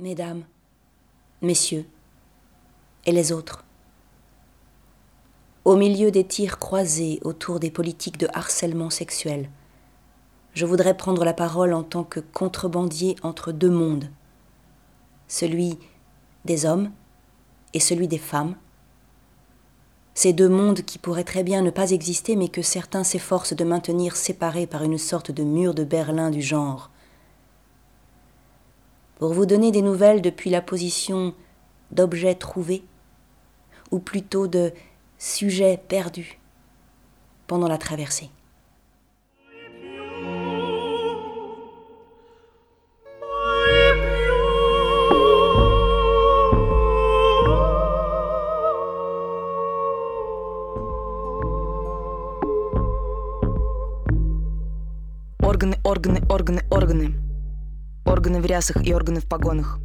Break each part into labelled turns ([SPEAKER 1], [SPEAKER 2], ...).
[SPEAKER 1] Mesdames, Messieurs, et les autres, au milieu des tirs croisés autour des politiques de harcèlement sexuel, je voudrais prendre la parole en tant que contrebandier entre deux mondes, celui des hommes et celui des femmes, ces deux mondes qui pourraient très bien ne pas exister mais que certains s'efforcent de maintenir séparés par une sorte de mur de Berlin du genre Pour vous donner des nouvelles depuis la position d'objets trouvés, ou plutôt de sujets perdus pendant la traversée.
[SPEAKER 2] органы, органы, органы. Органы в рясах и органы в погонах.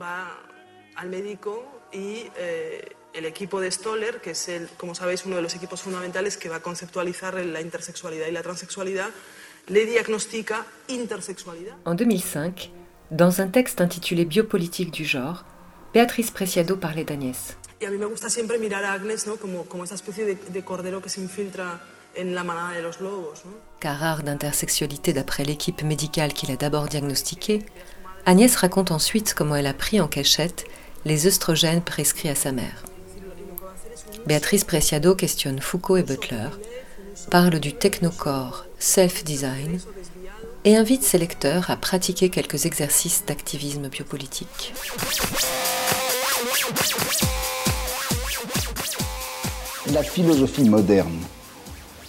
[SPEAKER 3] Va al médico y eh, el equipo de Stoller, que es, el, como sabéis, uno de los equipos fundamentales que va a conceptualizar la intersexualidad y la transexualidad, les diagnostica intersexualidad.
[SPEAKER 4] En 2005, dans un texte intitulé Biopolitique du genre, Béatrice Preciado parlait d'Agnès.
[SPEAKER 3] Y a mí me gusta siempre mirar a Agnes ¿no? como, como esa especie de, de cordero que se infiltra en la manada de los lobos. ¿no?
[SPEAKER 4] Car rare d'intersexualité d'après l'équipe médicale qui l'a d'abord diagnostiquée, Agnès raconte ensuite comment elle a pris en cachette les œstrogènes prescrits à sa mère. Béatrice Preciado questionne Foucault et Butler, parle du technocore self-design et invite ses lecteurs à pratiquer quelques exercices d'activisme biopolitique.
[SPEAKER 5] La philosophie moderne,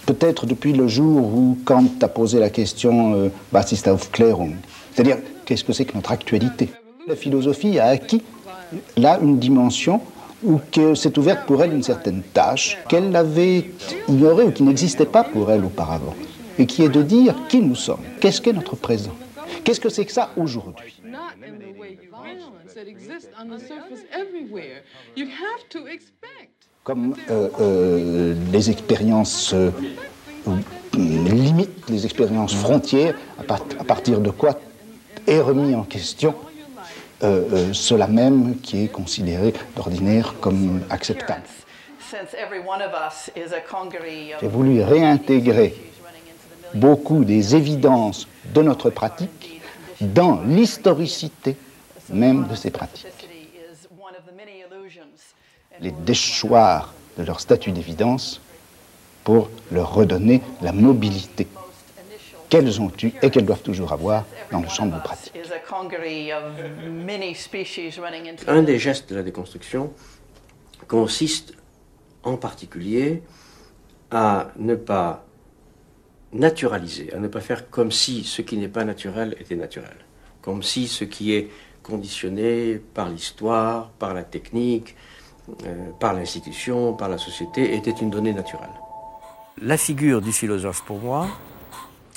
[SPEAKER 5] peut-être depuis le jour où Kant a posé la question euh, Was ist Aufklärung C'est-à-dire, qu'est-ce que c'est que notre actualité? La philosophie a acquis là une dimension où que s'est ouverte pour elle une certaine tâche qu'elle avait ignorée ou qui n'existait pas pour elle auparavant, et qui est de dire qui nous sommes, qu'est-ce qu'est notre présent, qu'est-ce que c'est que ça aujourd'hui? Comme euh, euh, les expériences euh, limites, les expériences frontières, à, part- à partir de quoi est remis en question euh, euh, cela même qui est considéré d'ordinaire comme acceptable.
[SPEAKER 6] Since every one of us is a congery of
[SPEAKER 5] J'ai voulu réintégrer beaucoup des évidences de notre pratique dans l'historicité même de ces pratiques. Les déchoir de leur statut d'évidence pour leur redonner la mobilité qu'elles ont eue et qu'elles doivent toujours avoir dans le champ de pratique.
[SPEAKER 7] Un des gestes de la déconstruction consiste en particulier à ne pas naturaliser, à ne pas faire comme si ce qui n'est pas naturel était naturel, comme si ce qui est conditionné par l'histoire, par la technique, euh, par l'institution, par la société était une donnée naturelle.
[SPEAKER 8] la figure du philosophe pour moi,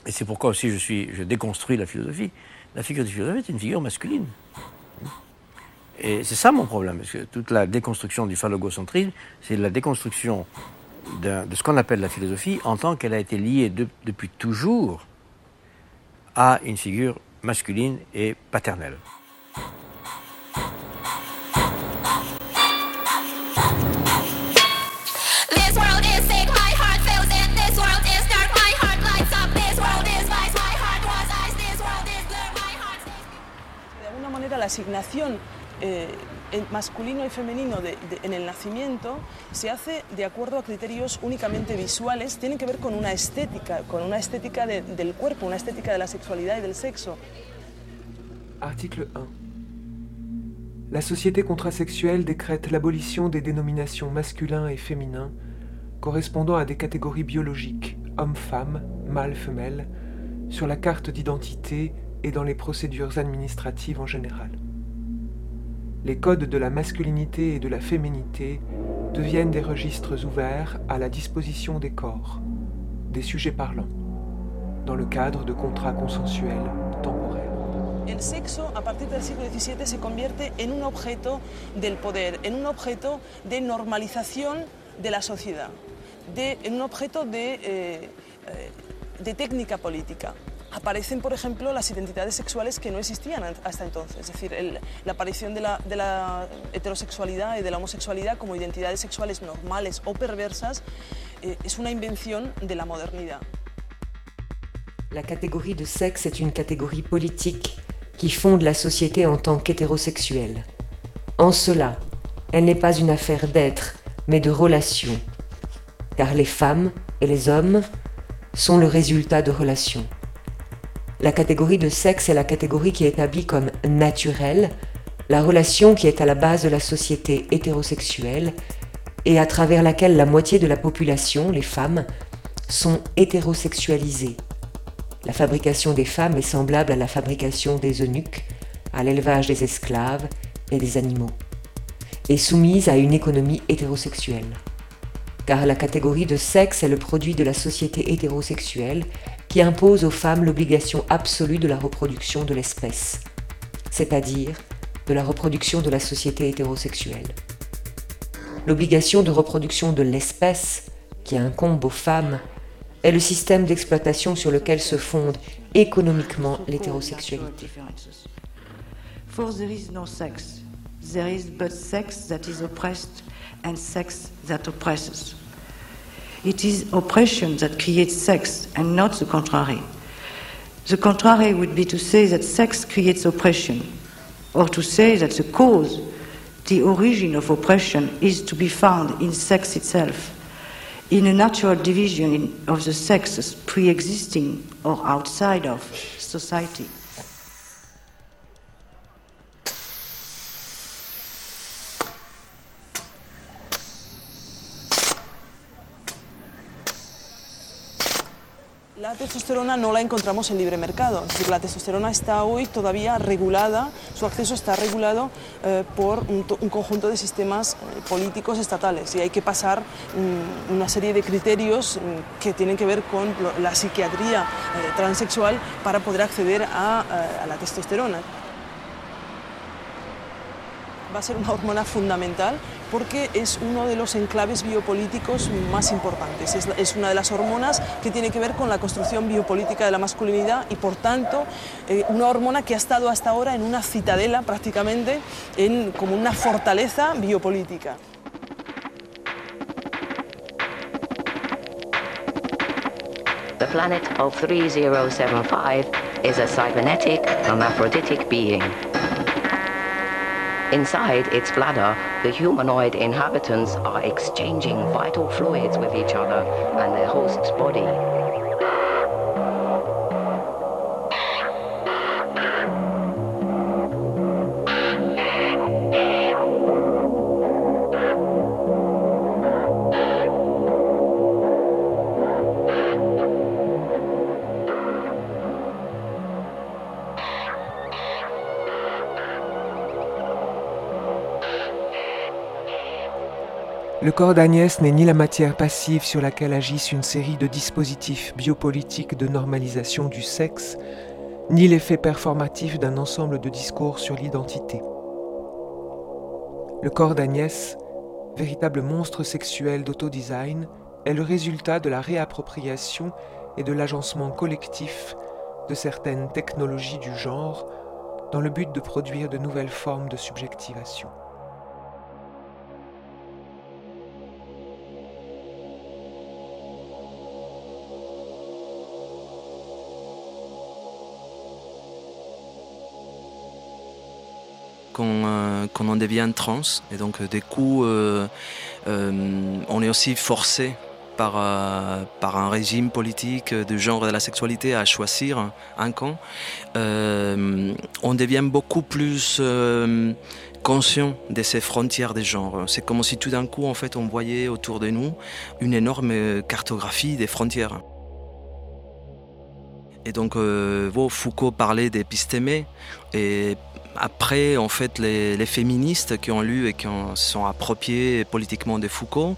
[SPEAKER 8] et c'est pourquoi aussi je, suis, je déconstruis la philosophie, la figure du philosophe est une figure masculine. Et c'est ça mon problème, parce que toute la déconstruction du phallogocentrisme, c'est la déconstruction de ce qu'on appelle la philosophie en tant qu'elle a été liée de- depuis toujours à une figure masculine et paternelle.
[SPEAKER 3] La asignación eh, en masculino y femenino de- de- en el nacimiento se hace de acuerdo a criterios únicamente visuales, tienen que ver del cuerpo, de la.
[SPEAKER 9] Article 1. La société contrasexuelle décrète l'abolition des dénominations masculin et féminin correspondant à des catégories biologiques, homme-femme, mâle-femelle, sur la carte d'identité et dans les procédures administratives en général. Les codes de la masculinité et de la féminité deviennent des registres ouverts à la disposition des corps, des sujets parlants, dans le cadre de contrats consensuels temporaires.
[SPEAKER 3] El sexo a partir del siglo XVII se convierte en un objeto del poder, en un objeto de normalización de la sociedad, de, en un objeto de, eh, eh, de técnica política. Aparecen, por ejemplo, las identidades sexuales que no existían an- hasta entonces, es decir, el- la aparición de la, de la heterosexualidad y de la homosexualidad como identidades sexuales normales o perversas eh, es una invención de la modernidad.
[SPEAKER 10] La catégorie de sexe est une catégorie politique qui fonde la société en tant qu'hétérosexuelle. En cela, elle n'est pas une affaire d'être, mais de relation, car les femmes et les hommes sont le résultat de relations. La catégorie de sexe est la catégorie qui établit comme naturelle la relation qui est à la base de la société hétérosexuelle et à travers laquelle la moitié de la population, les femmes, sont hétérosexualisées. La fabrication des femmes est semblable à la fabrication des eunuques, à l'élevage des esclaves et des animaux, et soumise à une économie hétérosexuelle. Car la catégorie de sexe est le produit de la société hétérosexuelle impose aux femmes l'obligation absolue de la reproduction de l'espèce, c'est-à-dire de la reproduction de la société hétérosexuelle. L'obligation de reproduction de l'espèce qui incombe aux femmes est le système d'exploitation sur lequel se fonde économiquement l'hétérosexualité.
[SPEAKER 11] For there is no sex. There is but sex that is oppressed and sex that oppresses. It is oppression that creates sex and not the contrary. The contrary would be to say that sex creates oppression, or to say that the cause, the origin of oppression, is to be found in sex itself, in a natural division of the sexes pre existing or outside of society.
[SPEAKER 3] La testosterona no la encontramos en libre mercado, la testosterona está hoy todavía regulada, su acceso está regulado eh, por un, to- un conjunto de sistemas eh, políticos estatales y hay que pasar mm, una serie de criterios mm, que tienen que ver con la psiquiatría eh, transexual para poder acceder a, eh, a la testosterona. Va a ser una hormona fundamental porque es uno de los enclaves biopolíticos más importantes. Es, una de las hormonas que tiene que ver con la construcción biopolítica de la masculinidad y por tanto eh, una hormona que ha estado hasta ahora en una citadela prácticamente, en, como una fortaleza biopolítica.
[SPEAKER 12] The planet of 3075 is a cybernetic, hermaphroditic. Inside its bladder, the humanoid inhabitants are exchanging vital fluids with each other and their host's body.
[SPEAKER 9] Le corps d'Agnès n'est ni la matière passive sur laquelle agissent une série de dispositifs biopolitiques de normalisation du sexe, ni l'effet performatif d'un ensemble de discours sur l'identité. Le corps d'Agnès, véritable monstre sexuel d'autodesign, est le résultat de la réappropriation et de l'agencement collectif de certaines technologies du genre dans le but de produire de nouvelles formes de subjectivation.
[SPEAKER 13] Euh, quand on devient trans. Et donc, euh, du coup, euh, on est aussi forcé par, par un régime politique du genre de la sexualité à choisir un camp. On devient beaucoup plus conscient de ces frontières des genres. C'est comme si tout d'un coup, en fait, on voyait autour de nous une énorme cartographie des frontières. Et donc, Foucault parlait d'épistémé, et Après, en fait, les, féministes qui ont lu et qui se sont appropriés politiquement de Foucault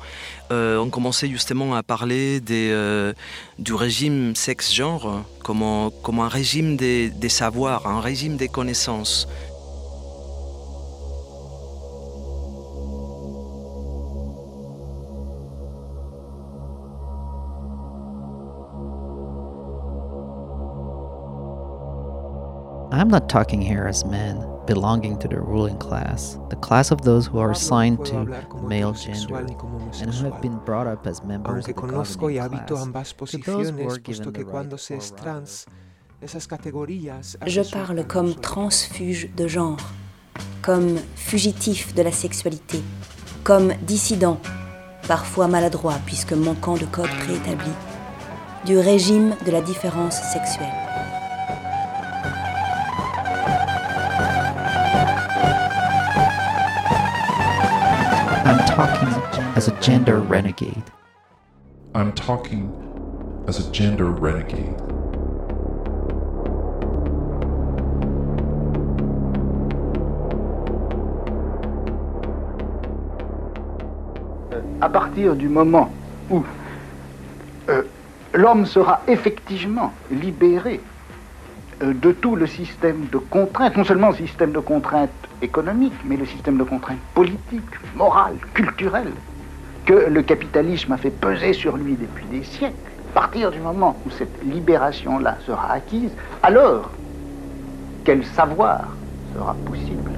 [SPEAKER 13] euh, ont commencé justement à parler euh, du régime sexe-genre comme, un- comme un régime des savoirs, un régime des connaissances.
[SPEAKER 14] I'm not talking here as men belonging to the ruling class, the class of those who are assigned to the male gender and who have been brought up as members
[SPEAKER 9] Aunque
[SPEAKER 14] of the governing class, to those who are given the right
[SPEAKER 1] Je parle comme transfuge de genre, comme fugitif de la sexualité, comme dissident, parfois maladroit puisque manquant de code préétabli, du régime de la différence sexuelle.
[SPEAKER 14] I'm talking as a gender renegade.
[SPEAKER 15] I'm talking as a gender renegade.
[SPEAKER 5] à partir du moment où euh, l'homme sera effectivement libéré de tout le système de contraintes, non seulement le système de contraintes économiques, mais le système de contraintes politiques, morales, culturelles, que le capitalisme a fait peser sur lui depuis des siècles, à partir du moment où cette libération-là sera acquise, alors quel savoir sera possible